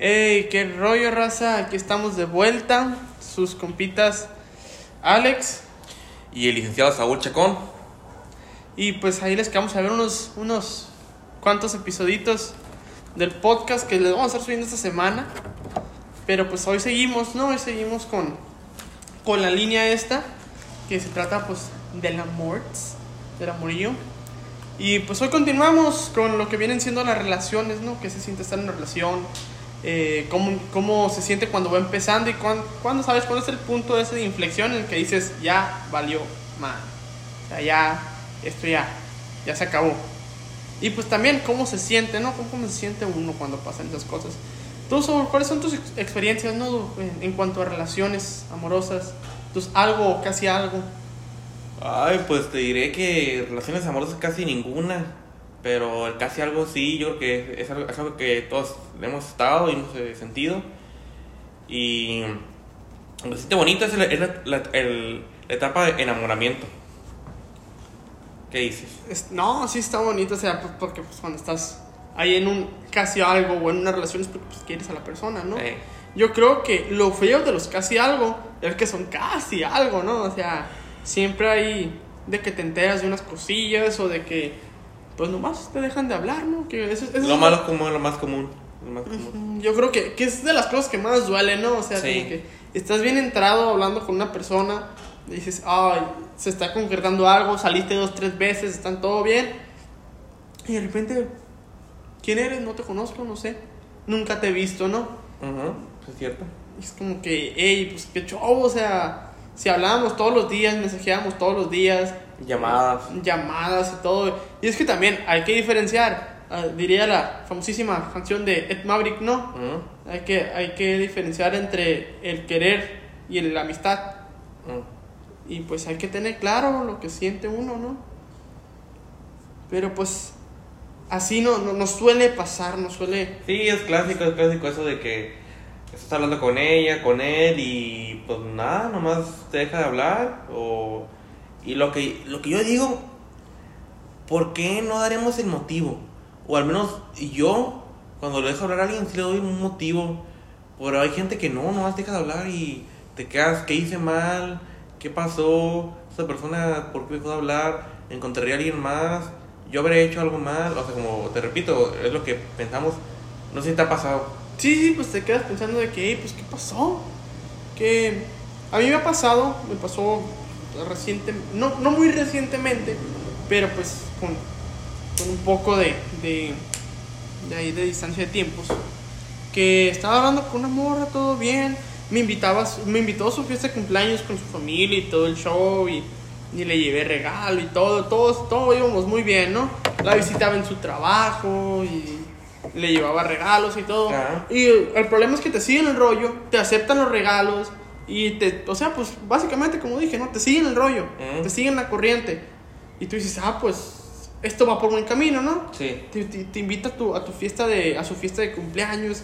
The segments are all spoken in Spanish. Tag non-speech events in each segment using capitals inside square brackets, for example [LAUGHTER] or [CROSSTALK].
Hey, qué rollo, raza. Aquí estamos de vuelta. Sus compitas Alex. Y el licenciado Saúl Chacón. Y pues ahí les quedamos a ver unos, unos cuantos episoditos del podcast que les vamos a estar subiendo esta semana. Pero pues hoy seguimos, ¿no? Hoy seguimos con, con la línea esta, que se trata pues del amor, del amorío. Y pues hoy continuamos con lo que vienen siendo las relaciones, ¿no? Que se siente estar en una relación, eh, cómo, cómo, se siente cuando va empezando y cuándo, sabes cuándo es el punto de inflexión en el que dices, ya valió mal. O sea, ya, esto ya, ya se acabó. Y pues también cómo se siente, ¿no? Cómo, se siente uno cuando pasan esas cosas. ¿Tú, cuáles son tus experiencias, ¿no? En, cuanto a relaciones amorosas, tus algo o casi algo. Ay, pues te diré que relaciones amorosas casi ninguna. Pero el casi algo sí, yo creo que es algo, es algo que todos hemos estado y hemos eh, sentido. Y lo que siente bonito es, la, la, etapa de enamoramiento. ¿Qué dices? no, sí está bonito, o sea, porque pues, cuando estás ahí en un casi algo o en una relación es porque pues, quieres a la persona, ¿no? Yo creo que lo feo de los casi algo es que son casi algo, ¿no? O sea, siempre hay de que te enteras de unas cosillas o de que pues nomás te dejan de hablar, ¿no? Que eso, lo es malo común, lo más común. Yo creo que, que, es de las cosas que más duele, ¿no? O sea, como que estás bien entrado hablando con una persona, y dices, ay, se está concretando algo, saliste dos, tres veces, están todo bien, y de repente, ¿quién eres? No te conozco, no sé, nunca te he visto, ¿no? Ajá, es cierto. es como que, hey, pues qué show, o sea, si hablábamos todos los días, mensajeábamos todos los días, Llamadas. Llamadas y todo. Y es que también hay que diferenciar, ah, diría la famosísima canción de Ed Maverick, ¿no? hay, que, hay que diferenciar entre el querer y la amistad. Y pues hay que tener claro lo que siente uno, ¿no? Pero pues así no, no, suele pasar, no suele... Sí, es clásico, es clásico eso de que estás hablando con ella, con él y pues nada, nomás te deja de hablar o y lo que, lo que yo digo, ¿por qué no daremos el motivo? O al menos yo, cuando le dejo hablar a alguien, sí le doy un motivo. Pero hay gente que no, no deja de hablar y te quedas, ¿qué hice mal? ¿Qué pasó? Esa persona, ¿por qué dejó de hablar? ¿Encontraría a alguien más? ¿Yo habré hecho algo mal? O sea, como te repito, es lo que pensamos. No sé si te ha pasado. Sí, sí, pues te quedas pensando de que, pues, ¿qué pasó? Que a mí me ha pasado, me pasó reciente, no, no muy recientemente, pero pues con, con un poco de, de, de, ahí de distancia de tiempos, que estaba hablando con una morra, todo bien, me, invitaba, me invitó a su fiesta de cumpleaños con su familia y todo el show y, y le llevé regalo y todo, todos, todo íbamos muy bien, ¿no? La visitaba en su trabajo y le llevaba regalos y todo. Y el problema es que te siguen el rollo, te aceptan los regalos, y te, o sea, pues básicamente como dije, ¿no? Te siguen el rollo, te siguen la corriente. Y tú dices, ah, pues esto va por buen camino, ¿no? Sí. Te, te, invita a tu, a tu fiesta de, a su fiesta de cumpleaños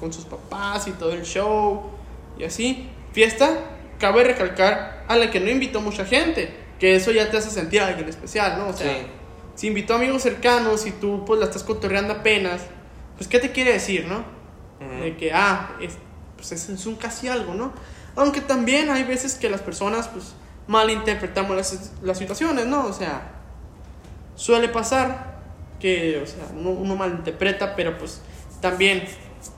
con sus papás y todo el show y así. Fiesta, cabe recalcar, a la que no invitó mucha gente, que eso ya te hace sentir a alguien especial, ¿no? O sea, si invitó amigos cercanos y tú pues la estás cotorreando apenas, pues ¿qué te quiere decir, no? De que, ah, es, pues es un casi algo, ¿no? Aunque también hay veces que las personas pues malinterpretamos las, las situaciones, ¿no? O sea, suele pasar que, o sea, uno, uno malinterpreta, pero pues también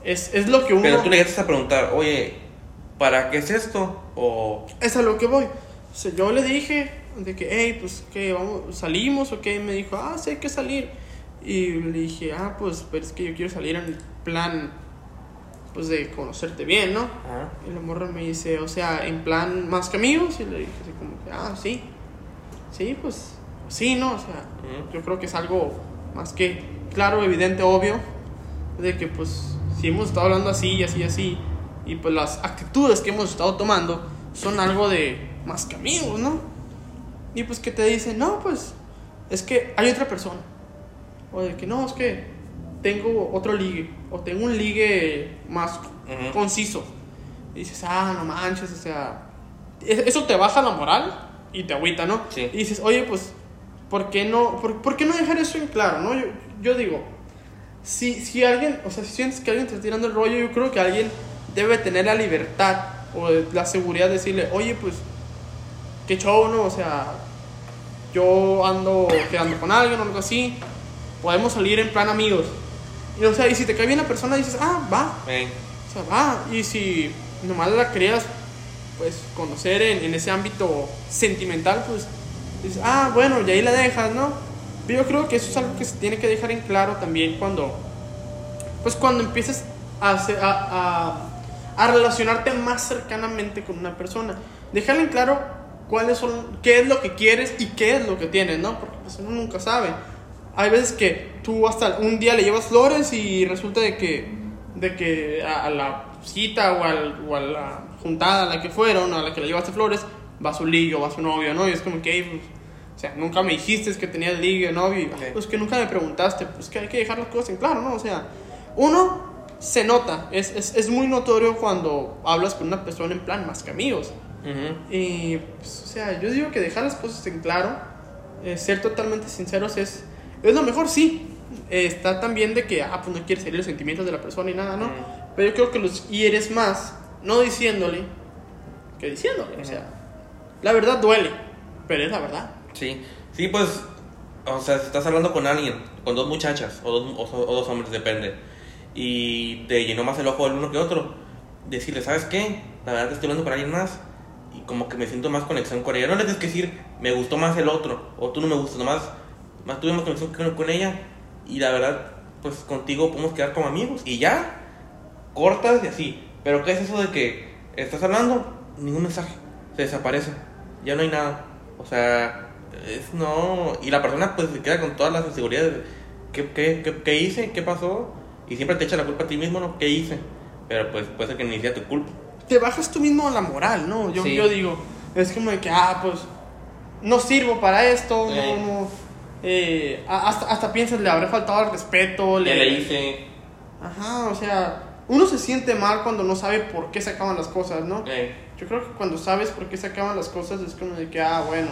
es, es lo que uno... Pero tú le llegaste a preguntar, oye, ¿para qué es esto? O... Es a lo que voy. O sea, yo le dije de que, hey, pues, que vamos, salimos o qué. Me dijo, ah, sí, hay que salir. Y le dije, ah, pues, pero es que yo quiero salir en plan pues de conocerte bien, ¿no? Y la morra me dice, o sea, en plan más que amigos, y le dije así como que, ah, sí, sí, pues, sí, ¿no? O sea, yo creo que es algo más que claro, evidente, obvio, de que pues si hemos estado hablando así y así y así, y pues las actitudes que hemos estado tomando son algo de más que amigos, ¿no? Y pues que te dicen, no, pues es que hay otra persona. O de que no, es que tengo otro ligue, o tengo un ligue más conciso. Y dices, ah, no manches, o sea, eso te baja la moral y te agüita, ¿no? Sí. Y dices, oye, pues, ¿por qué no, por, qué no dejar eso en claro, no? Yo, yo digo, si, si alguien, o sea, si sientes que alguien te está tirando el rollo, yo creo que alguien debe tener la libertad o la seguridad de decirle, oye, pues, qué show, ¿no? O sea, yo ando quedando con alguien o algo así, podemos salir en plan amigos. Y, o sea, y si te cae bien la persona, dices, ah, va. O sea, va. Y si nomás la querías, pues, conocer en, en ese ámbito sentimental, pues, dices, ah, bueno, y ahí la dejas, ¿no? Pero yo creo que eso es algo que se tiene que dejar en claro también cuando, pues, cuando empieces a, a, a, relacionarte más cercanamente con una persona. Dejarle en claro cuáles son, qué es lo que quieres y qué es lo que tienes, ¿no? Porque pues, uno nunca sabe. Hay veces que tú hasta un día le llevas flores y resulta de que, de que a, la cita o, al, o, a la juntada a la que fueron, a la que le llevaste flores, va su ligue o va su novio, ¿no? Y es como que, pues, o sea, nunca me dijiste que tenías ligue novio, pues que nunca me preguntaste, pues que hay que dejar las cosas en claro, ¿no? O sea, uno se nota, es, es, es muy notorio cuando hablas con una persona en plan más que amigos. Y, pues, o sea, yo digo que dejar las cosas en claro, eh, ser totalmente sinceros es, es lo mejor, sí. Está también de que, ah, pues no quieres herir los sentimientos de la persona y nada, ¿no? Pero yo creo que los hieres más, no diciéndole, que diciéndole. O sea, la verdad duele, pero es la verdad. Sí, sí, pues, o sea, si estás hablando con alguien, con dos muchachas o dos, o, dos hombres, depende, y te llenó más el ojo el uno que otro, decirle, ¿sabes qué? La verdad estoy hablando con alguien más y como que me siento más conexión con ella. No le tienes que decir, me gustó más el otro, o tú no me gustas, nomás más tuvimos conexión con, ella y la verdad, pues contigo podemos quedar como amigos y ya, cortas y así. Pero ¿qué es eso de que estás hablando? Ningún mensaje, se desaparece, ya no hay nada. O sea, es no. Y la persona pues se queda con todas las inseguridades. ¿Qué, qué, qué, hice? ¿Qué pasó? Y siempre te echa la culpa a ti mismo, ¿no? ¿Qué hice? Pero pues puede ser que ni sea tu culpa. Te bajas tú mismo la moral, ¿no? Yo, yo digo, es como de que, ah, pues, no sirvo para esto, no eh, hasta, hasta piensas, le habré faltado al respeto. Le, le hice. Ajá, o sea, uno se siente mal cuando no sabe por qué se acaban las cosas, ¿no? Yo creo que cuando sabes por qué se acaban las cosas es como de que, ah, bueno.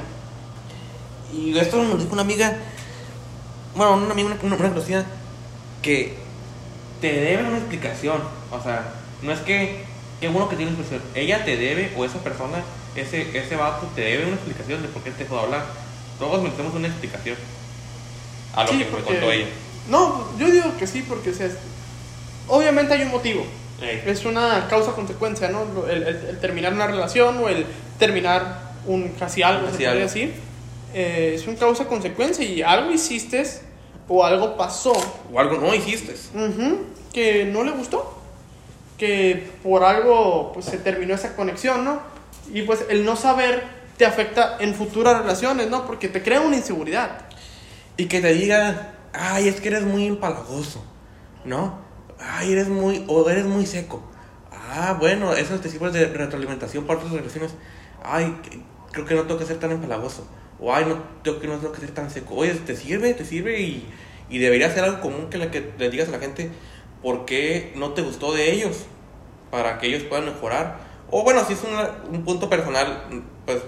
Y esto me dijo una amiga, bueno, una amiga, una, una conocida, que te debe una explicación. O sea, no es que, qué bueno que tienes explicación. Ella te debe, o esa persona, ese, ese vato, te debe una explicación de por qué te dejó hablar. Todos merecemos una explicación a lo que me contó ella. No, yo digo que sí, porque o sea, obviamente hay un motivo. Es una causa-consecuencia, ¿no? El, terminar una relación o el terminar un casi algo, se podría decir. Eh, es un causa-consecuencia y algo hiciste o algo pasó. O algo no hiciste. que no le gustó. Que por algo pues, se terminó esa conexión, ¿no? Y pues el no saber te afecta en futuras relaciones, ¿no? Porque te crea una inseguridad. Y que te diga, ay, es que eres muy empalagoso, ¿no? Ay, eres muy, o eres muy seco. Ah, bueno, eso te sirve de retroalimentación para otras relaciones. Ay, creo que no tengo que ser tan empalagoso. O ay, no tengo que, no tengo que ser tan seco. Oye, te sirve, te sirve y, y debería ser algo común que, le, que le digas a la gente por qué no te gustó de ellos, para que ellos puedan mejorar. O bueno, si es un, un punto personal, pues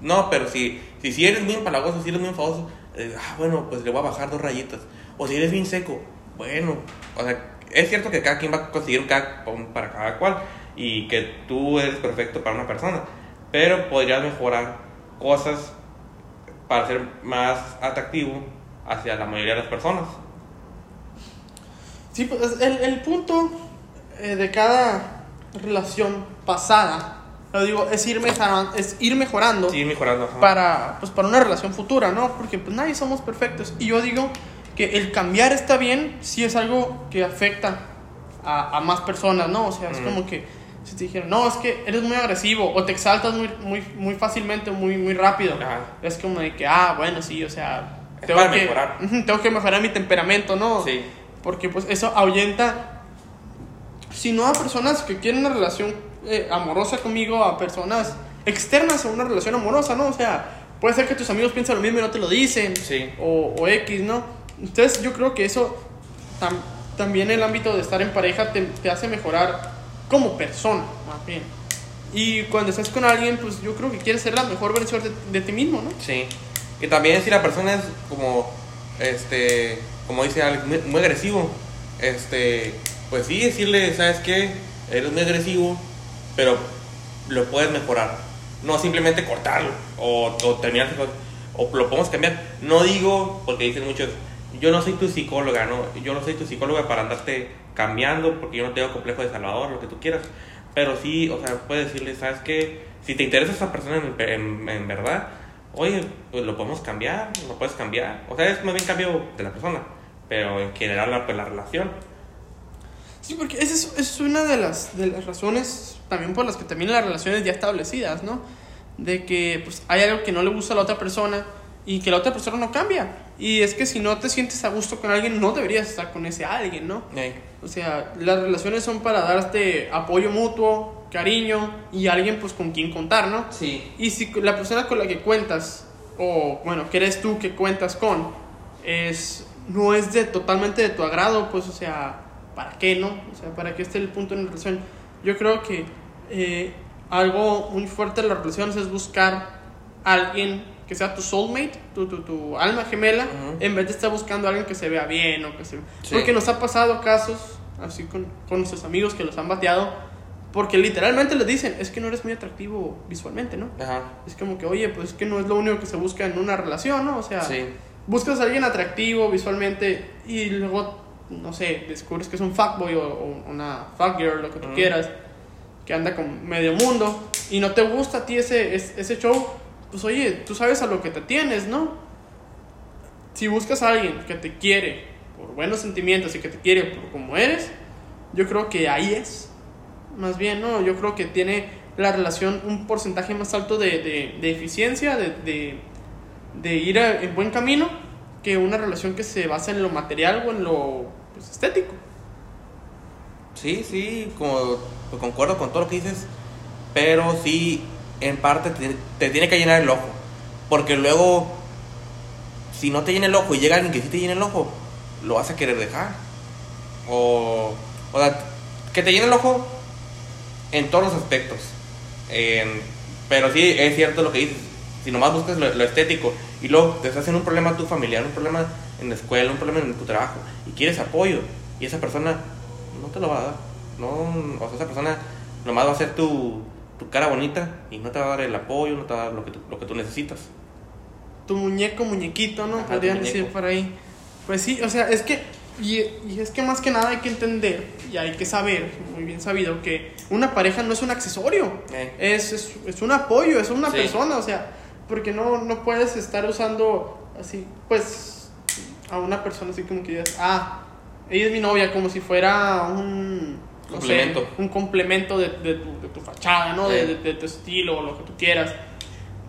no, pero si, si, si eres muy empalagoso, si eres muy enfadoso, eh, ah, bueno, pues le voy a bajar dos rayitas. O si eres bien seco, bueno, o sea, es cierto que cada quien va a conseguir un para cada cual y que tú eres perfecto para una persona, pero podrías mejorar cosas para ser más atractivo hacia la mayoría de las personas. Sí, pues el, el punto eh, de cada relación pasada lo digo, es ir mejorando, es ir mejorando, mejorando para, pues, para una relación futura, ¿no? Porque pues nadie somos perfectos. Y yo digo que el cambiar está bien si es algo que afecta a, a más personas, ¿no? O sea, es como que si te dijeron, no, es que eres muy agresivo o te exaltas muy, muy, muy fácilmente, muy, muy rápido. Es como de que, ah, bueno, sí, o sea, tengo que, mejorar. [LAUGHS] tengo que mejorar mi temperamento, ¿no? Sí. Porque pues eso ahuyenta, si no a personas que quieren una relación eh, amorosa conmigo a personas externas a una relación amorosa, ¿no? O sea, puede ser que tus amigos piensan lo mismo y no te lo dicen. Sí. O, o X, ¿no? Entonces yo creo que eso también el ámbito de estar en pareja te, te, hace mejorar como persona, más bien. Y cuando estás con alguien, pues yo creo que quieres ser la mejor versión de, de ti mismo, ¿no? Sí. Y también si la persona es como, este, como dice Alex, muy, muy agresivo, este, pues sí, decirle, ¿sabes qué? Eres muy agresivo, pero lo puedes mejorar. No simplemente cortarlo o, o terminar, o lo podemos cambiar. No digo, porque dicen muchos, yo no soy tu psicóloga, ¿no? Yo no soy tu psicóloga para andarte cambiando, porque yo no tengo complejo de salvador, lo que tú quieras. Pero sí, o sea, puedes decirle, ¿sabes qué? Si te interesa esa persona en, en, en verdad, oye, pues lo podemos cambiar, lo puedes cambiar. O sea, es más bien cambio de la persona, pero en general la, pues, la relación. Sí, porque esa es, es, una de las, de las razones también por las que terminan las relaciones ya establecidas, ¿no? De que pues hay algo que no le gusta a la otra persona y que la otra persona no cambia. Y es que si no te sientes a gusto con alguien, no deberías estar con ese alguien, ¿no? O sea, las relaciones son para darte apoyo mutuo, cariño y alguien pues con quien contar, ¿no? Sí. Y si la persona con la que cuentas, o bueno, que eres tú que cuentas con, es, no es de totalmente de tu agrado, pues o sea, ¿para qué, no? O sea, ¿para qué esté el punto en la relación? Yo creo que eh, algo muy fuerte en las relaciones es buscar a alguien que sea tu soulmate, tu, tu, tu alma gemela, uh -huh. en vez de estar buscando a alguien que se vea bien o que se... Sí. Porque nos ha pasado casos, así con, con nuestros amigos que los han bateado, porque literalmente les dicen, es que no eres muy atractivo visualmente, ¿no? Ajá. Es como que, oye, pues es que no es lo único que se busca en una relación, ¿no? O sea, Sí. buscas a alguien atractivo visualmente y luego, no sé, descubres que es un fuckboy o, o una fuckgirl, lo que tú Ujú. quieras, que anda con medio mundo y no te gusta a ti ese, ese, ese show, pues oye, tú sabes a lo que te tienes, ¿no? Si buscas a alguien que te quiere por buenos sentimientos y que te quiere por como eres, yo creo que ahí es. Más bien, ¿no? Yo creo que tiene la relación un porcentaje más alto de, de, de eficiencia, de, de, de ir a- en buen camino, que una relación que se basa en lo material o en lo pues, estético. Sí, sí, como, concuerdo con todo lo que dices, pero sí, en parte te, te tiene que llenar el ojo. Porque luego, si no te llena el ojo y llega alguien que sí te llena el ojo, lo vas a querer dejar. O, o sea, que te llene el ojo en todos los aspectos. Pero sí, es cierto lo que dices. Si nomás buscas lo, lo estético y luego te estás en un problema tu familiar, un problema en la escuela, un problema en tu trabajo y quieres apoyo y esa persona no te lo va a dar. No, o sea, esa persona nomás va a hacer tu, tu cara bonita y no te va a dar el apoyo, no te va a dar lo que tú, lo que tú necesitas. Tu muñeco, muñequito, ¿no? Ajá, Podrían decir por ahí. Pues sí, o sea, es que. Y, y es que más que nada hay que entender y hay que saber, muy bien sabido, que una pareja no es un accesorio. Eh. Es, es, es un apoyo, es una Sí. persona, o sea, porque no, no puedes estar usando así, pues, a una persona así como que digas, ah, ella es mi novia, como si fuera un. no sé, Complemento. un complemento de, de tu, de tu fachada, ¿no? De, Sí. de- de tu estilo o lo que tú quieras.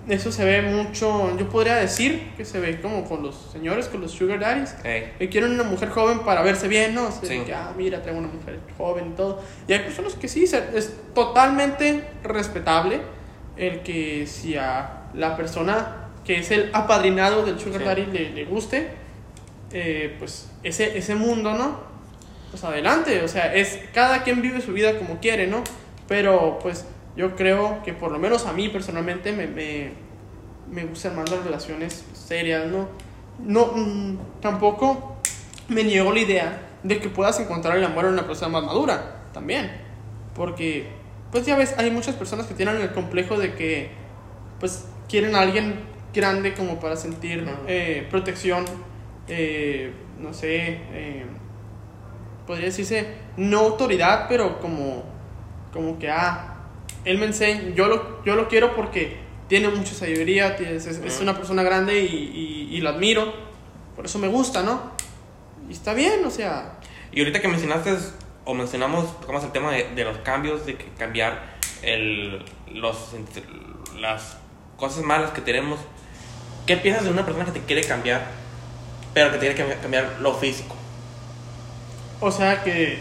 Eso se ve mucho, yo podría decir que se ve como con los señores, con los sugar daddies, Eh, que quieren una mujer joven para verse bien, ¿no? Así Sí. que, ah, mira, traigo una mujer joven y todo. Y hay personas que sí, es totalmente respetable el que si a la persona que es el apadrinado del sugar Sí. daddy le, le guste, eh, pues ese, ese mundo, ¿no? Pues adelante, o sea, es cada quien vive su vida como quiere, ¿no? Pero pues yo creo que por lo menos a mí personalmente me, me, me gustan más las relaciones serias, ¿no? No, mm, tampoco me niego la idea de que puedas encontrar el amor en una persona más madura, también. Porque, pues ya ves, hay muchas personas que tienen el complejo de que, pues, quieren a alguien grande como para sentir Ujú. eh, protección, eh, no sé, eh, podría decirse, no autoridad, pero como, como que, ah, él me enseña, yo lo, yo lo quiero porque tiene mucha sabiduría, es, es Ujú. una persona grande y, y, y lo admiro, por eso me gusta, ¿no? Y está bien, o sea, Y ahorita que mencionaste, o mencionamos, tocamos el tema de, de los cambios, de que cambiar el, los, las cosas malas que tenemos. ¿Qué piensas de una persona que te quiere cambiar, pero que tiene que cambiar lo físico? o sea que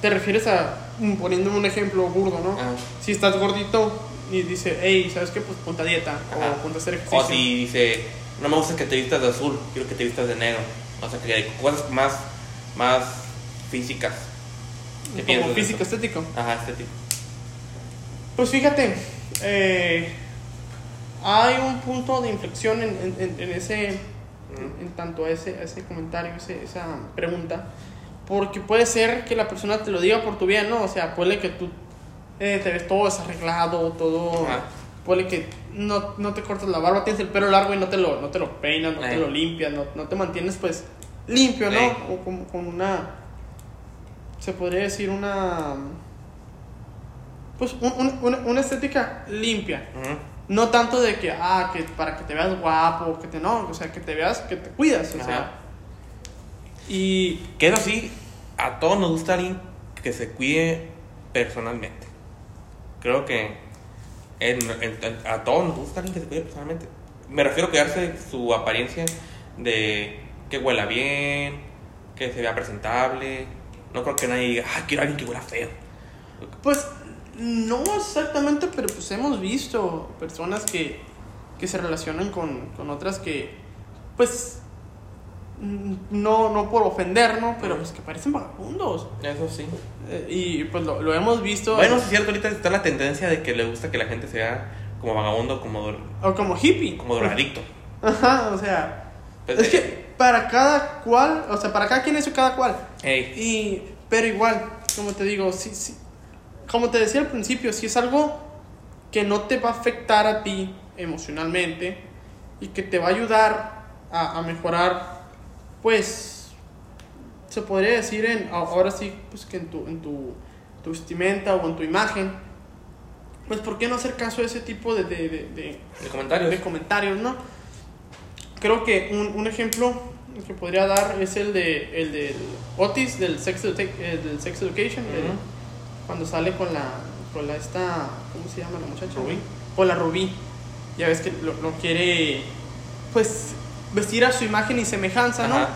te refieres a, mm, poniéndome un ejemplo burdo, ¿no? Ajá. Si estás gordito y dice, hey, ¿sabes qué? Pues ponte a dieta Ajá. o ponte a hacer ejercicio. O si dice, no me gusta que te vistas de azul, quiero que te vistas de negro. O sea, que hay cosas más, más físicas. ¿Qué como físico estético. Ajá, tipo. Pues fíjate, eh, hay un punto de inflexión en, en- en- ese, en, en tanto a ese, a ese comentario, ese- esa pregunta, porque puede ser que la persona te lo diga por tu bien, ¿no? O sea, puede que tú eh, te ves todo desarreglado, todo... Ajá. Puede que no, no te cortas la barba, tienes el pelo largo y no te lo, no te lo peinas, no te Ey. lo limpias, no, no te mantienes pues limpio, ¿no? Ey. O con, con una... Se podría decir una... Pues un- un- una, una estética limpia. Ujú. No tanto de que, ah, que para que te veas guapo, que te no, o sea, que te veas, que te cuidas, o Ajá. sea. Y Que eso sí, a todos nos gusta alguien que se cuide personalmente. Creo que en- en- en- a todos nos gusta alguien que se cuide personalmente. Me refiero a cuidarse su apariencia de que huela bien, que se vea presentable. No creo que nadie diga, ah, quiero a alguien que huela feo. pues no exactamente, pero pues hemos visto personas que, que se relacionan con, con otras que, pues, mm, no, no por ofender, ¿no? Pero pues que parecen vagabundos. Eso sí. Eh, y pues lo, lo hemos visto. Bueno, es cierto, ahorita está la tendencia de que le gusta que la gente sea como vagabundo, como, o como hippie. como drogadicto. [LAUGHS] Ajá, o sea. Pues, es eh, que para cada cual, o sea, para cada quien es su cada cual. ey, Y, pero igual, como te digo, sí, sí, como te decía al principio, si es algo que no te va a afectar a ti emocionalmente y que te va a ayudar a, a mejorar, pues, se podría decir en, ahora sí, pues que en tu, en tu, tu vestimenta o en tu imagen, pues, ¿por qué no hacer caso a ese tipo de, de, de- de- comentarios. de comentarios, ¿no? Creo que un, un ejemplo que podría dar es el de el del Otis del Sex, eh, del sex Education, el- Ujú. Cuando sale con la con la esta ¿cómo se llama la muchacha? Rubí. Con la Rubí. Ya ves que lo, lo quiere pues vestir a su imagen y semejanza, ¿no? Ajá.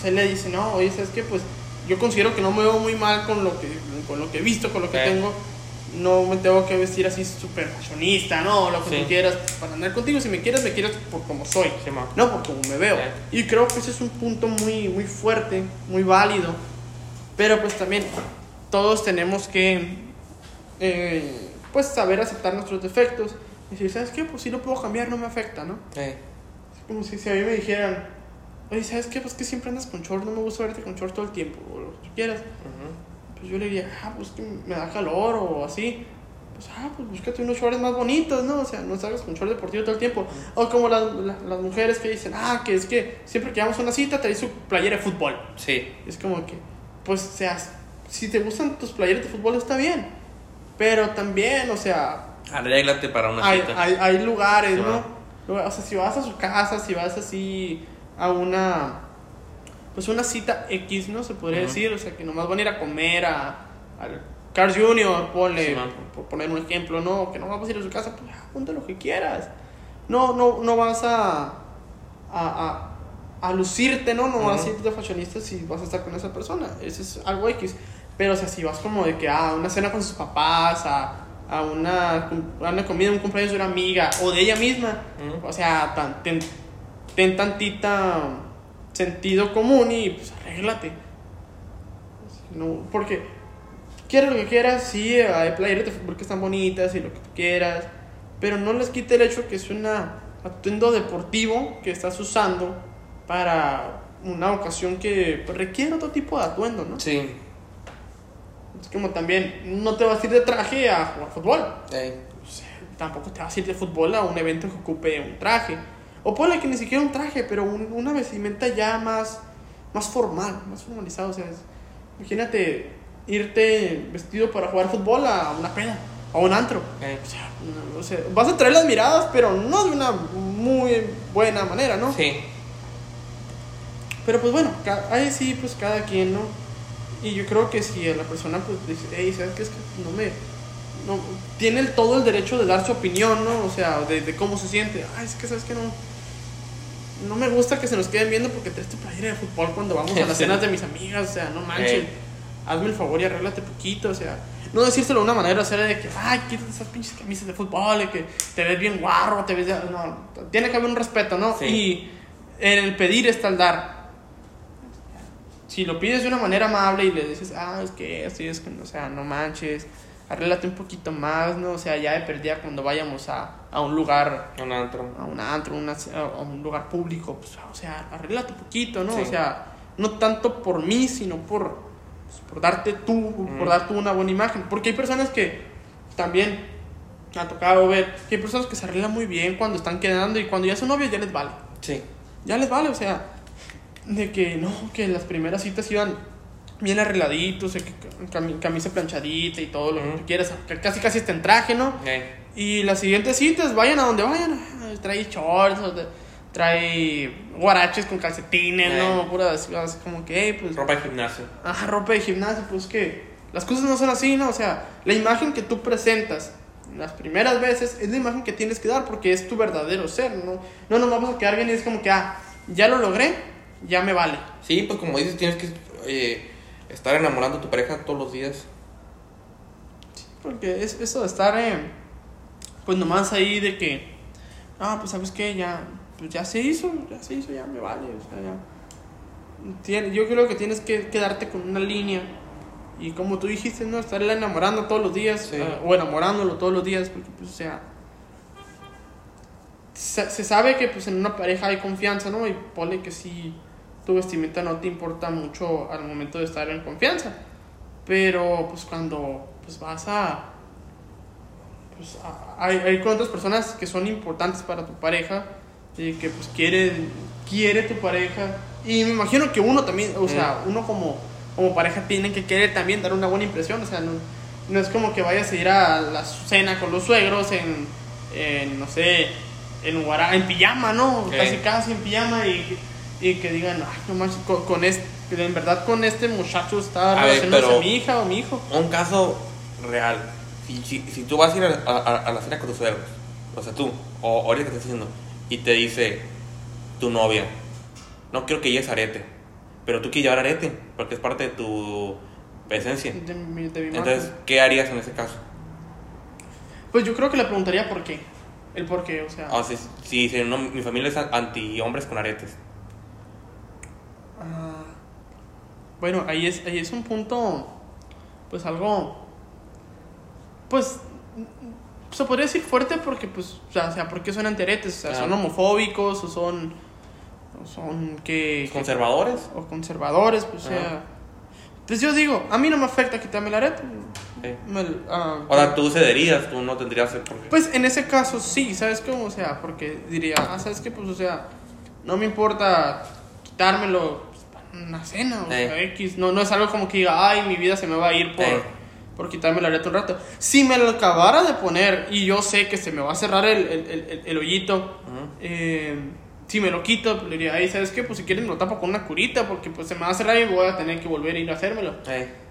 Se le dice, "No, oye, ¿sabes qué? Pues yo considero que no me veo muy mal con lo que con lo que he visto, con lo que tengo. No me tengo que vestir así súper fashionista, ¿no? Lo que Sí. tú quieras para andar contigo. Si me quieres, me quieres por como soy. Sí. No por como me veo. Y creo que ese es un punto muy, muy fuerte, muy válido. Pero pues también todos tenemos que eh, pues saber aceptar nuestros defectos. Y decir, ¿sabes qué? Pues si lo puedo cambiar, no me afecta, ¿no? Ey. Es como si, si a mí me dijeran, oye, ¿sabes qué? Pues que siempre andas con short, no me gusta verte con short todo el tiempo, o lo que tú quieras. Ujú. Pues yo le diría, ah, pues que me da calor o así. Pues, ah, pues búscate unos shorts más bonitos, ¿no? O sea, no salgas con short deportivo todo el tiempo. O como las, la- las mujeres que dicen, ah, que es que siempre que vamos a una cita te su playera de fútbol. Sí. Es como que, pues, o sea, si te gustan tus playeras de fútbol está bien. Pero también, o sea, Arréglate para una hay, cita. hay, hay lugares, Sí, ¿no? O sea, si vas a su casa, si vas así a una, pues una cita X, ¿no? Se podría decir, o sea, que nomás van a ir a comer a, al Carl Jr., ponle, Sí, por poner un ejemplo, ¿no? Que no vas a ir a su casa, pues ya, ponte lo que quieras. No, no, no vas a, a, a, a lucirte, ¿no? No vas a ir de fashionista si vas a estar con esa persona. Eso es algo X. Pero, o sea, si vas como de que a una cena con sus papás, a, a, una, a una comida, un cumpleaños de una amiga o de ella misma, o sea, tan- ten, ten tantita sentido común y pues arréglate. No, porque quieras lo que quieras, sí, hay playeras de fútbol que están bonitas y lo que tú quieras, pero no les quite el hecho que es un atuendo deportivo que estás usando para una ocasión que pues, requiere otro tipo de atuendo, ¿no? Sí. Es como también, no te vas a ir de traje a jugar fútbol. Tampoco te vas a ir de fútbol a un evento que ocupe un traje. O ponle que ni siquiera un traje, pero un- una vestimenta ya más, más formal, más formalizada. O sea, es- imagínate irte vestido para jugar fútbol a una peda, a un antro. O sea, no- o sea, vas a traer las miradas, pero no de una muy buena manera, ¿no? Sí. Pero pues bueno, ahí sí, pues cada quien, ¿no? Y yo creo que si a la persona pues dice, hey, ¿sabes qué? Es que no me... No, tiene el- todo el derecho de dar su opinión, ¿no? O sea, de, de cómo se siente. Ay, es que, ¿sabes que No, no me gusta que se nos queden viendo porque traes tu playera de fútbol cuando vamos a las [LAUGHS] cenas de mis amigas. O sea, no manches. Hazme el favor y arréglate poquito, o sea... No decírselo de una manera, o sea, de que, ay, quítate esas pinches camisas de fútbol, y que te ves bien guarro, te ves... de- No, tiene que haber un respeto, ¿no? Sí. Y el pedir está el dar si lo pides de una manera amable y le dices, ah, es que así es que, o sea, no manches, arréglate un poquito más, ¿no? O sea, ya de perdida cuando vayamos a, a un lugar, Un antro. a un antro, una- a un lugar público, pues, o sea, arréglate un poquito, ¿no? Sí. O sea, no tanto por mí, sino por, pues, por darte tú, por dar tú una buena imagen. Porque hay personas que también me ha tocado ver que hay personas que se arreglan muy bien cuando están quedando y cuando ya son novios ya les vale. Sí. Ya les vale, o sea, de que no, que las primeras citas iban bien arregladitos, que camisa planchadita y todo lo que Ujú. tú quieras, que casi casi está en traje, ¿no? Ey. Y las siguientes citas, vayan a donde vayan, ah, trae shorts, trae guaraches con calcetines, ¿no? Eh. Puras, así como que, pues, Ropa de gimnasio. ajá, ropa de gimnasio, pues que las cosas no son así, ¿no? O sea, la imagen que tú presentas las primeras veces es la imagen que tienes que dar porque es tu verdadero ser, ¿no? No nos vamos a quedar bien y es como que, ah, ya lo logré, ya me vale. Sí, pues como dices, tienes que eh, estar enamorando a tu pareja todos los días. Porque es eso de estar, eh, pues nomás ahí de que, ah, pues sabes qué, ya, pues ya se hizo, ya se hizo, ya me vale, o sea, ya. Tien- yo creo que tienes que quedarte con una línea y como tú dijiste, ¿no? Estarla enamorando todos los días Sí. eh, o enamorándolo todos los días, porque pues, o sea, se, se sabe que pues en una pareja hay confianza, ¿no? Y ponle que si tu vestimenta no te importa mucho al momento de estar en confianza. Pero pues cuando pues vas a pues a- hay, hay con otras personas que son importantes para tu pareja y que pues quiere quiere tu pareja y me imagino que uno también, o sea, uno como como pareja tiene que querer también dar una buena impresión, o sea, no, no es como que vayas a ir a la cena con los suegros en, en no sé, en en pijama, ¿no? Sí. Casi casi en pijama y, y que digan, ay, no manches, con, con este, en verdad con este muchacho está relacionándose mi hija o mi hijo. Un caso real. Si, si, si tú vas a ir a, a- a la cena con tus suegros, o sea, tú, o ahorita que estás haciendo, y te dice tu novia, no quiero que lleves arete, pero tú quieres llevar arete, porque es parte de tu presencia. De mi, de mi imagen. Entonces, ¿qué harías en ese caso? Pues yo creo que le preguntaría por qué. El por qué, o sea. O sea, si dice, no, mi familia es anti hombres con aretes. ah, bueno, ahí es, ahí es un punto, pues algo, pues, se podría decir fuerte porque, pues, o sea, o sea porque son antiaretes, o sea, son homofóbicos o son, o son que... ¿Conservadores? o conservadores, pues, o sea... Ajá. Pues yo digo, a mí no me afecta quitarme el arete. Sí. Me- ah, sea, tú cederías, tú no tendrías. Pues en ese caso sí, ¿sabes cómo? O sea, porque diría, ah, ¿sabes qué? Pues o sea, no me importa quitármelo una cena, o sea. X. No, no es algo como que diga, ay, mi vida se me va a ir por, por quitarme la areta un rato. Si me lo acabara de poner y yo sé que se me va a cerrar el, el, el, el- el hoyito, eh, si me lo quito, pues le diría, ay, ¿sabes qué? Pues si quieres me lo tapo con una curita porque pues se me va a cerrar y voy a tener que volver a ir a hacérmelo.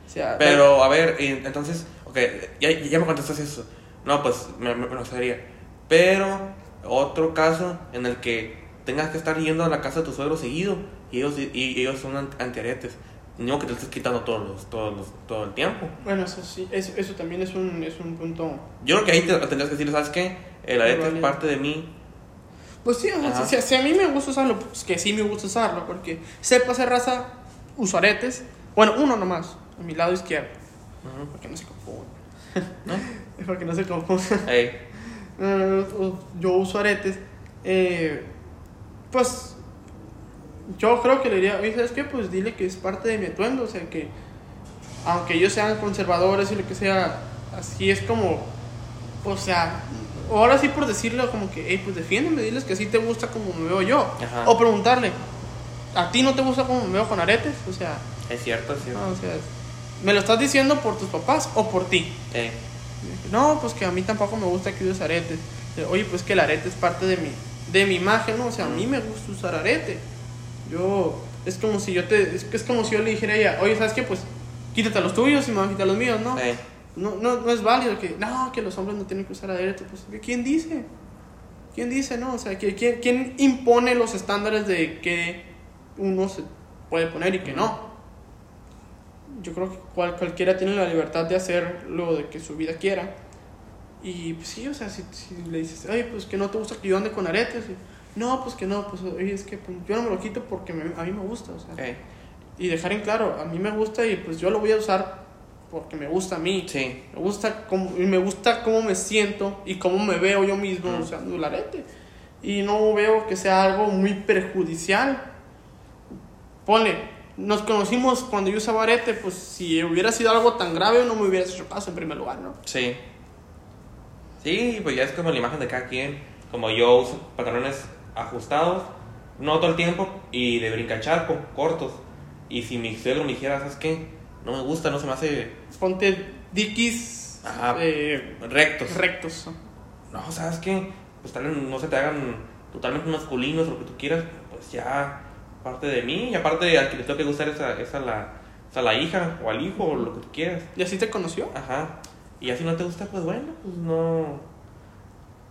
O sea, Pero, a ver, entonces, ok, ya, ya me contestaste eso. No, pues me, me, me lo sabría. Pero, otro caso en el que tengas que estar yendo a la casa de tu suegro seguido y ellos, y, ellos son ant- antiaretes. No que te estés quitando todos los, todos los, todo el tiempo. Bueno, eso sí, eso, eso también es un, es un punto... Yo creo que ahí te, tendrías que decirle, ¿sabes qué? El arete vale. es parte de mí. Pues sí, o sea, si, si a mí me gusta usarlo, pues que sí me gusta usarlo, porque sepa hacer raza, uso aretes. Bueno, uno nomás, a mi lado izquierdo, Ujú. para que no se confunda. [LAUGHS] ¿No? [LAUGHS] para que no se confunda. Ey. Eh, yo uso aretes. eh, pues yo creo que le diría, oye, ¿sabes qué? Pues dile que es parte de mi atuendo, o sea, que aunque ellos sean conservadores y lo que sea, así es como, o sea, ahora sí por decirlo como que, hey, pues defiéndeme, diles que así te gusta como me veo yo. Ajá. O preguntarle, ¿a ti no te gusta como me veo con aretes? O sea, Es cierto, es cierto. no, o sea, ¿me lo estás diciendo por tus papás o por ti? Ey. No, pues que a mí tampoco me gusta que uses arete. Eh, Oye, pues que el arete es parte de mi, de mi imagen, ¿no? O sea, a mí me gusta usar arete. Yo, es como si yo te, es, es como si yo le dijera a ella, oye, ¿sabes qué? Pues quítate los tuyos y me van a quitar los míos, ¿no? No, no, no es válido que, no, que los hombres no tienen que usar arete. Pues, ¿quién dice? ¿Quién dice, no? O sea, ¿quién, quién, quién impone los estándares de que uno se puede poner y que no? Yo creo que cual- cualquiera tiene la libertad de hacer lo de que su vida quiera. Y pues sí, o sea, si, si le dices, oye, pues que no te gusta que yo ande con aretes. y, no, pues que no, pues oye, es que pues, yo no me lo quito porque me- a mí me gusta. O sea, y dejar en claro, a mí me gusta y pues yo lo voy a usar porque me gusta a mí. Sí. Me gusta cómo, y me gusta cómo me siento y cómo me veo yo mismo Mm. usando el arete. Y no veo que sea algo muy perjudicial. Ponle, nos conocimos cuando yo usaba arete, pues si hubiera sido algo tan grave no me hubieras hecho caso en primer lugar, ¿no? Sí. Sí, pues ya es como la imagen de cada quien. Como yo uso pantalones ajustados, no todo el tiempo, y de brincachar cortos. Y si mi suegro me dijera, ¿sabes qué? No me gusta, no se me hace... Ponte dikis Ajá, eh, rectos. rectos. No, ¿sabes qué? Pues tal vez no se te hagan totalmente masculinos lo que tú quieras, pues ya parte de mí. Y aparte, al que le tengo que gustar es a, es a la, es a la hija o al hijo o lo que tú quieras. ¿Y así te conoció? Ajá. Y así no te gusta, pues bueno, pues no.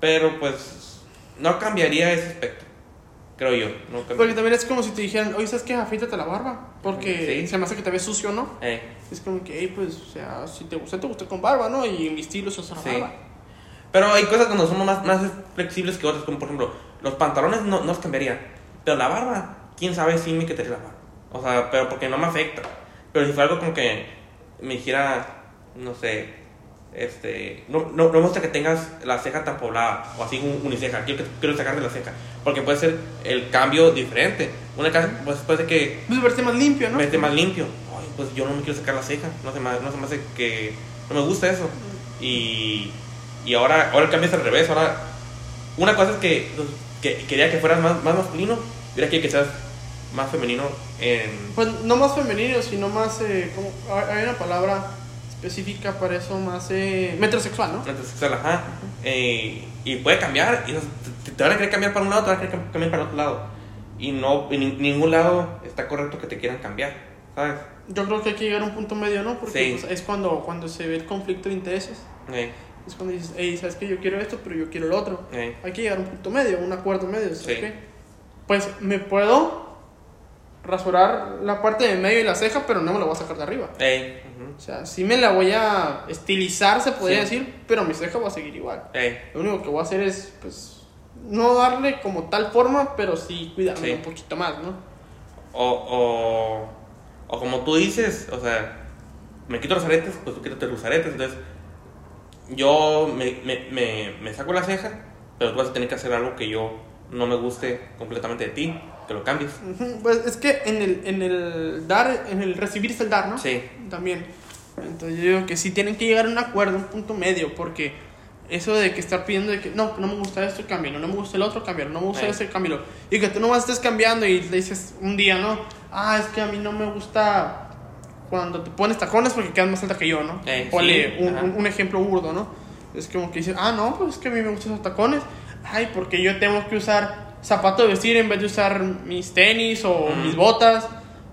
Pero pues no cambiaría ese aspecto. Creo yo. No Porque también es como si te dijeran, oye, ¿sabes qué? Afeítate la barba. Porque Sí. se me hace que te ves sucio, ¿no? Eh, Es como que, hey, pues, o sea, si te gusta, te gusta con barba, ¿no? Y mi estilo es usar Sí. barba. Pero hay cosas cuando son más, más flexibles que otras, como por ejemplo, los pantalones no, no los cambiaría. Pero la barba, quién sabe si me quitaría la barba. O sea, pero porque no me afecta. Pero si fue algo como que me dijera, no sé, este, no, no, no me gusta que tengas la ceja tan poblada o así un- uniceja, quiero, quiero sacarte la ceja. Porque puede ser el cambio diferente. Una casa, pues puede ser que Pues verte más limpio, ¿no? esté más limpio. Ay, pues yo no me quiero sacar la ceja. No se me, no se me hace que. No me gusta eso. Y, y ahora, ahora el cambio es al revés. Ahora, una cosa es que, que quería que fueras más, más masculino. Y ahora que seas más femenino en. Pues no más femenino, sino más, eh, como, hay una palabra específica para eso, más eh, metrosexual, ¿no? Heterosexual, ajá. Eh, y puede cambiar. Y te, te van a querer cambiar para un lado, te van a querer cam- cambiar para el otro lado. Y no, en ni- ningún lado está correcto que te quieran cambiar. ¿Sabes? Yo creo que hay que llegar a un punto medio, ¿no? Porque Sí. pues, es cuando, cuando se ve el conflicto de intereses. Es cuando dices, hey, ¿sabes qué? Yo quiero esto, pero yo quiero lo otro. Hay que llegar a un punto medio, un acuerdo medio, ¿sabes qué? Pues me puedo rasurar la parte de medio y la ceja, pero no me la voy a sacar de arriba. O sea, sí me la voy a estilizar, se podría Sí. decir, pero mi ceja va a seguir igual. Lo único que voy a hacer es, pues, no darle como tal forma, pero sí cuidarme Sí. un poquito más, ¿no? O, o, o como tú dices, o sea, me quito los aretes, pues tú quítate los aretes. Entonces, yo me, me, me, me saco la ceja, pero tú vas a tener que hacer algo que yo no me guste completamente de ti, que lo cambies. Pues es que en el, en el dar, en el recibir es el dar, ¿no? Sí, También. Entonces yo digo que sí tienen que llegar a un acuerdo, un punto medio, porque eso de que estar pidiendo de que no, no me gusta esto, cámbialo, no me gusta el otro, cámbialo, no me gusta Sí. ese, cámbialo. Y que tú nomás estés cambiando y le dices un día, ¿no? Ah, es que a mí no me gusta cuando te pones tacones porque quedas más alta que yo, ¿no? Eh, Ponle sí, un, un- un ejemplo burdo, ¿no? Es como que dices, ah, no, pues es que a mí me gustan esos tacones. Ay, porque yo tengo que usar zapato de vestir en vez de usar mis tenis o Mm. mis botas.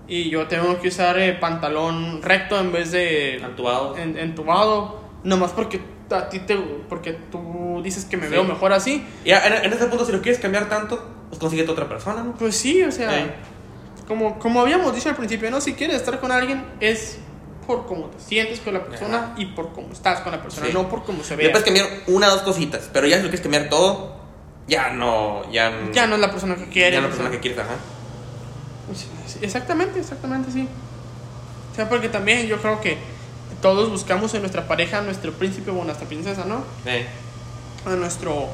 Y yo tengo que usar eh, pantalón recto en vez de Entubado. en- entubado. Nomás porque a ti te, porque tú dices que me Sí. veo mejor así. Y en, en ese punto, si lo quieres cambiar tanto, pues consíguete otra persona, ¿no? Pues sí, o sea, Eh. como, como habíamos dicho al principio, ¿no? Si quieres estar con alguien es por cómo te sientes con la persona y por cómo estás con la persona, Sí. no por cómo se ve. puedes cambiar una o dos cositas, pero ya si lo quieres cambiar todo, ya no, ya, Ya no es la persona que quieres. ya no es la persona que quieres, ajá. Sí, Exactamente, exactamente, sí. O sea, porque también yo creo que todos buscamos en nuestra pareja nuestro príncipe o nuestra princesa, ¿no? Eh, A, nuestro,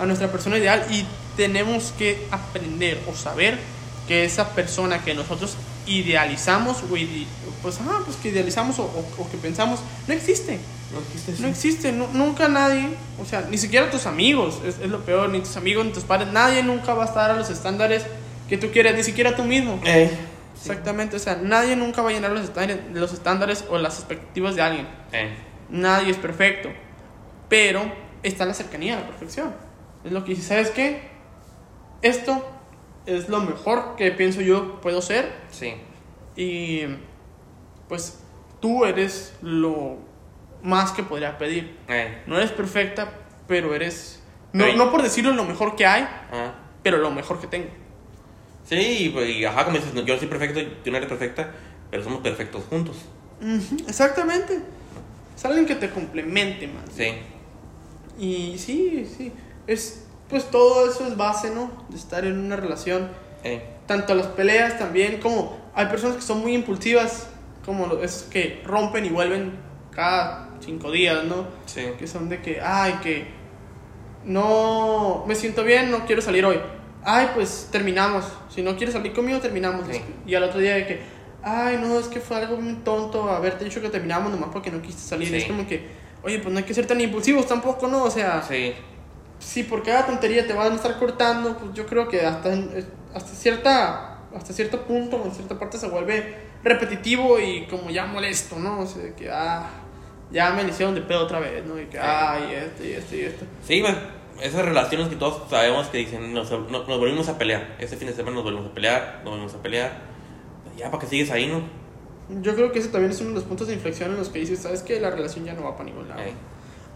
a nuestra persona ideal y tenemos que aprender o saber que esa persona que nosotros idealizamos o ide- pues, ajá, pues que idealizamos o, o- o que pensamos no existe. no existe No existe, nu- nunca nadie, o sea, ni siquiera tus amigos, es, es lo peor, ni tus amigos, ni tus padres, nadie nunca va a estar a los estándares que tú quieres, ni siquiera tú mismo. Eh, sí. Exactamente, o sea, nadie nunca va a llenar los estándares, los estándares o las expectativas de alguien. Eh, Nadie es perfecto, pero está la cercanía a la perfección. Es lo que dice, ¿sabes qué? Esto es lo mejor que pienso yo puedo ser sí. y pues tú eres lo más que podría pedir. Eh, No eres perfecta, pero eres, no, Pero- no por decirlo lo mejor que hay, ah. pero lo mejor que tengo. Sí, y, pues, ajá, como dices, yo soy perfecto, tú no eres perfecta, pero somos perfectos juntos. Exactamente. Es alguien que te complemente más. Sí. Y sí, sí. Es, pues todo eso es base, ¿no? De estar en una relación. Eh, Tanto las peleas también, como hay personas que son muy impulsivas, como esos que rompen y vuelven cada cinco días, ¿no? sí. Que son de que, ay, que no me siento bien, no quiero salir hoy. Ay, pues terminamos. Si no quieres salir conmigo, terminamos. Sí. Y al otro día de que, ay, no, es que fue algo muy tonto haberte dicho que terminamos nomás porque no quisiste salir. Sí. Es como que, oye, pues no hay que ser tan impulsivos tampoco, ¿no? O sea, Sí. Si por cada tontería te van a estar cortando, pues yo creo que hasta, en- hasta, cierta, hasta cierto punto, en cierta parte se vuelve repetitivo y como ya molesto, ¿no? O sea, de que, ah, ya me le hicieron de pedo otra vez, ¿no? Y que, ay, esto y esto y esto. Sí, güey. Esas relaciones que todos sabemos que dicen, nos, no- nos volvimos a pelear. Este fin de semana nos volvimos a pelear, nos volvimos a pelear. Ya, ¿para que sigues ahí, no? Yo creo que ese también es uno de los puntos de inflexión en los que dices, ¿sabes qué? La relación ya no va para ningún lado. Ey.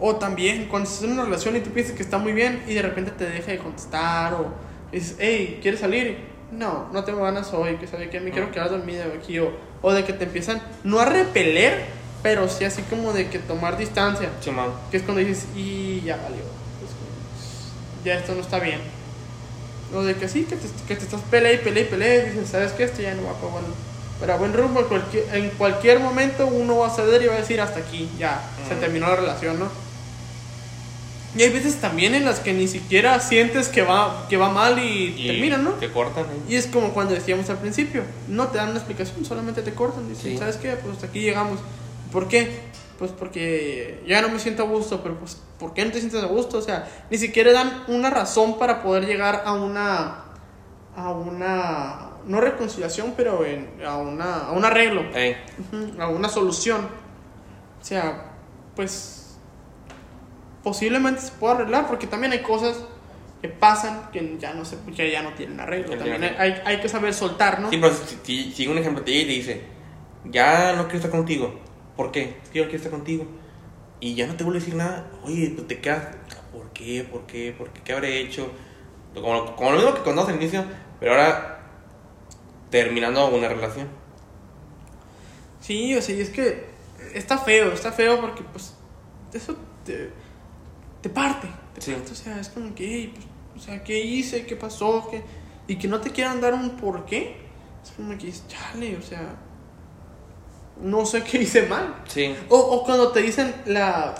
O también cuando estás en una relación y tú piensas que está muy bien y de repente te deja de contestar o dices, hey, ¿quieres salir? No, no tengo ganas hoy, que sabe que me quiero quedar dormida aquí o, o de que te empiezan no a repeler, pero sí así como de que tomar distancia, Sí, que es cuando dices, y ya valió, es como, ya esto no está bien. O de que sí, que te, que te estás pelea y pelea y pelea y dices, ¿sabes qué? Esto ya no va para buen, para buen rumbo. En cualquier, en cualquier momento uno va a ceder y va a decir, hasta aquí, ya, se terminó la relación, ¿no? Y hay veces también en las que ni siquiera sientes que va, que va mal y, Y terminan, ¿no? Te cortan, ¿eh? Y es como cuando decíamos al principio, no te dan una explicación, solamente te cortan. Dicen, Sí. ¿sabes qué? Pues hasta aquí llegamos. ¿Por qué? Pues porque ya no me siento a gusto, pero pues ¿por qué no te sientes a gusto? O sea, ni siquiera dan una razón para poder llegar a una a una no reconciliación, pero en, a una a un arreglo, Ey. ujú, a una solución. O sea, pues posiblemente se pueda arreglar porque también hay cosas que pasan que ya no se que ya no tienen arreglo. También hay, hay, hay que saber soltar, ¿no? Sí, pero si, si, un ejemplo te llega y te dice, ya no quiero estar contigo. ¿Por qué? Es que yo no quiero estar contigo. Y ya no te vuelve a decir nada. Oye, pues te quedas, ¿por qué? ¿Por qué? ¿Por qué? ¿Qué habré hecho? Como, como lo mismo que contamos al inicio, pero ahora terminando una relación. Sí, o sea, y es que está feo, está feo porque pues eso te, te parte, te Sí. parte, o sea, es como que, "Ey, pues, o sea, ¿qué hice? ¿Qué pasó? ¿Qué? Y que no te quieran dar un por qué, es como que dices, chale, o sea, no sé qué hice mal. Sí. O, o cuando te dicen la,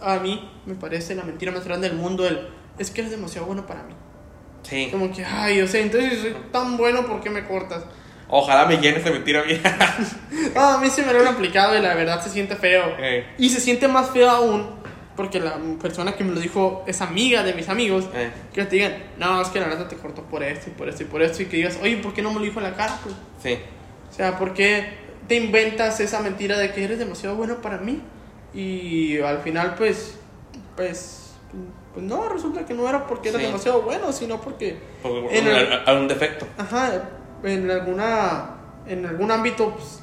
a mí me parece la mentira más grande del mundo, el, es que eres demasiado bueno para mí. Sí. Como que, ay, o sea, entonces soy tan bueno, ¿por qué me cortas? Ojalá me llene esa mentira bien. [LAUGHS] Ah, a mí se me lo han aplicado y la verdad se siente feo. Ey. Y se siente más feo aún porque la persona que me lo dijo es amiga de mis amigos. Ey. Que te digan, no, es que la neta te cortó por esto y por esto y por esto. Y que digas, oye, ¿por qué no me lo dijo en la cara? Pues, Sí. o sea, ¿por qué te inventas esa mentira de que eres demasiado bueno para mí? Y al final, pues, pues, pues no, resulta que no era porque Sí. demasiado bueno, sino porque, Porque En un defecto. ajá, en alguna, en algún ámbito, pues,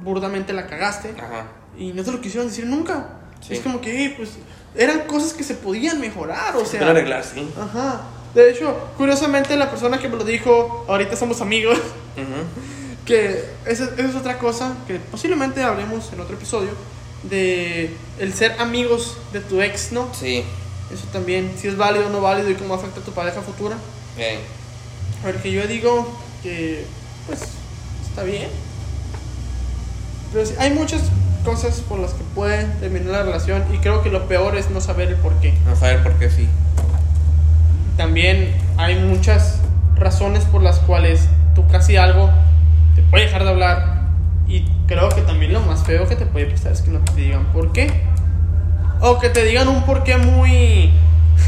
burdamente la cagaste. Ajá. Y no te lo quisieron decir nunca. Sí. Es como que, pues, eran cosas que se podían mejorar, o sea. Pueden arreglar, sí. Ajá. De hecho, curiosamente, la persona que me lo dijo, ahorita somos amigos, Ujú. [LAUGHS] que esa, esa es otra cosa que posiblemente hablemos en otro episodio, de el ser amigos de tu ex, ¿no? Sí. Eso también, si es válido o no válido y cómo afecta a tu pareja futura. Ey. A ver, que yo digo que, pues, está bien. Pero hay muchas cosas por las que puede terminar la relación y creo que lo peor es no saber el por qué. No saber por qué sí. También hay muchas razones por las cuales tú casi algo te puede dejar de hablar y creo que también lo más feo que te puede pasar es que no te digan por qué. O que te digan un por qué muy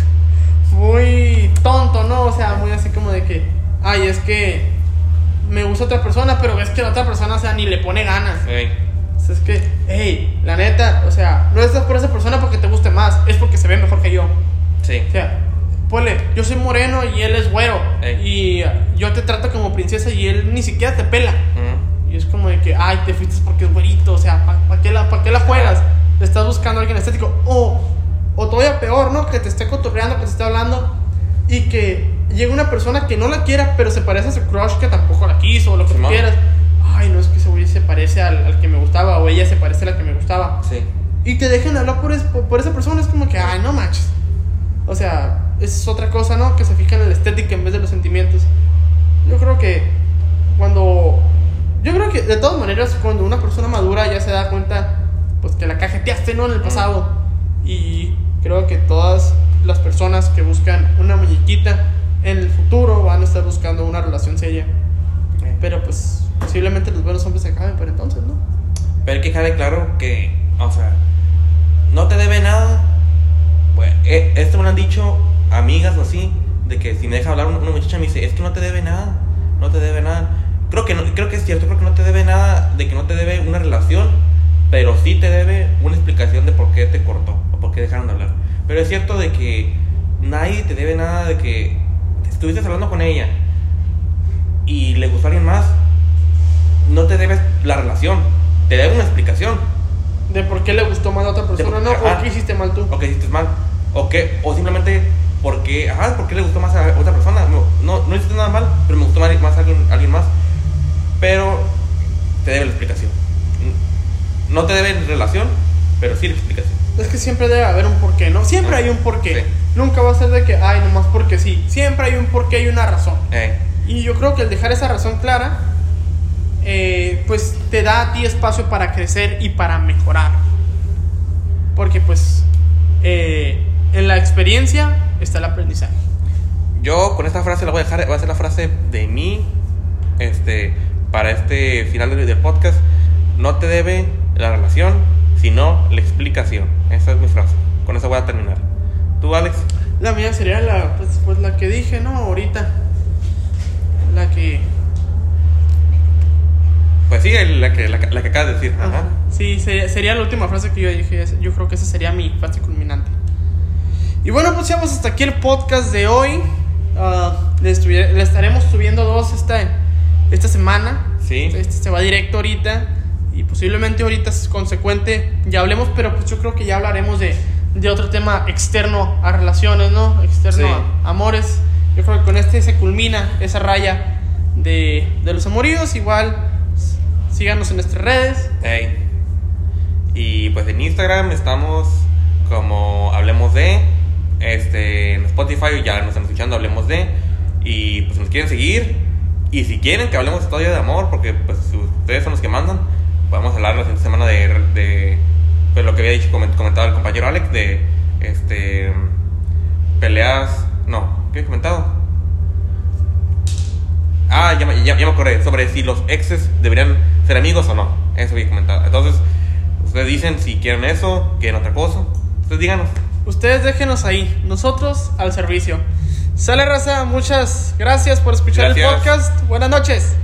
[LAUGHS] muy tonto, ¿no? O sea, muy así como de que, ay, es que me gusta otra persona, pero ves que la otra persona, o sea, ni le pone ganas. Es que, hey, la neta, o sea, no estás por esa persona porque te guste más, es porque se ve mejor que yo. Sí. O sea, ponle, yo soy moreno y él es güero. Ey. Y uh, yo te trato como princesa y él ni siquiera te pela. Ujú. Y es como de que, ay, te fuiste porque es güerito. O sea, ¿para qué, la, pa' qué la juegas? Le estás buscando a alguien estético. O, o todavía peor, ¿no? Que te esté cotorreando, que te esté hablando. Y que llegue una persona que no la quiera, pero se parece a su crush que tampoco la quiso o lo que Simón. quieras. Ay, no es se parece al, al que me gustaba o ella se parece a la que me gustaba Sí. y te dejen hablar por, es- por, por esa persona, es como que, ay, no manches. O sea, es otra cosa, ¿no? Que se fijan en la estética en vez de los sentimientos. Yo creo que cuando. Yo creo que de todas maneras, cuando una persona madura ya se da cuenta, pues que la cajeteaste, ¿no? En el pasado. Y creo que todas las personas que buscan una muñequita en el futuro van a estar buscando una relación seria. Pero pues posiblemente los buenos hombres se acaben por entonces, ¿no? Pero hay que dejar de claro que, o sea, no te debe nada. Bueno, eh, esto me lo han dicho amigas o así, de que si me deja hablar una muchacha me dice, es que no te debe nada, no te debe nada. Creo que, no, creo que es cierto, creo que no te debe nada, de que no te debe una relación, pero sí te debe una explicación de por qué te cortó o por qué dejaron de hablar. Pero es cierto de que nadie te debe nada de que estuviste hablando con ella y le gustó a alguien más, no te debes la relación, te debe una explicación. De por qué le gustó más a otra persona, De- ¿no? ajá. O qué hiciste mal tú. o que hiciste mal, o que, o simplemente porque, ajá, porque le gustó más a otra persona, no, no, no hiciste nada mal, pero me gustó más, más a alguien, alguien más, pero te debe la explicación. No te debe relación, pero sí la explicación. Es que siempre debe haber un porqué, ¿no? Siempre hay un porqué. Sí. Nunca va a ser de que, ay, nomás porque sí. Siempre hay un porqué y una razón. Eh, Y yo creo que el dejar esa razón clara, eh, pues te da a ti espacio para crecer y para mejorar. Porque pues eh, en la experiencia está el aprendizaje. yo con esta frase la voy a dejar, va a ser la frase de mí, este, para este final del, del podcast. No te debe la relación, sino la explicación. Esa es mi frase. Con eso voy a terminar. ¿Tú, Alex? La mía sería la, pues, pues, la que dije, ¿no? Ahorita. La que... Pues sí, la que, la, la que acabas de decir. Ajá. Ajá. Sí, sería, sería la última frase que yo dije. Yo creo que esa sería mi frase culminante. Y bueno, pues llegamos hasta aquí el podcast de hoy. Ah, le, le estaremos subiendo dos esta, esta semana. Sí. Este se va directo ahorita. Y posiblemente ahorita es consecuente. Ya hablemos, pero pues yo creo que ya hablaremos de, de otro tema externo a relaciones, ¿no? Externo Sí. a amores. Yo creo que con este se culmina esa raya de, de los amoríos. Igual, síganos en nuestras redes. Ey. Y pues en Instagram estamos como Hablemos de. Este, en Spotify ya nos están escuchando, Hablemos de. Y pues nos quieren seguir. Y si quieren que hablemos todavía de amor, porque pues ustedes son los que mandan, podemos hablar la siguiente semana de, de pues, lo que había dicho, coment- comentado el compañero Alex, de este peleas. No, ¿qué he comentado? Ah, ya, ya, ya me acordé. Sobre si los exes deberían ser amigos o no. Eso había comentado. Entonces, ustedes dicen si quieren eso, quieren otra cosa. Ustedes díganos. Ustedes déjenos ahí, nosotros al servicio. Sale raza, muchas gracias por escuchar el Gracias. podcast. Buenas noches.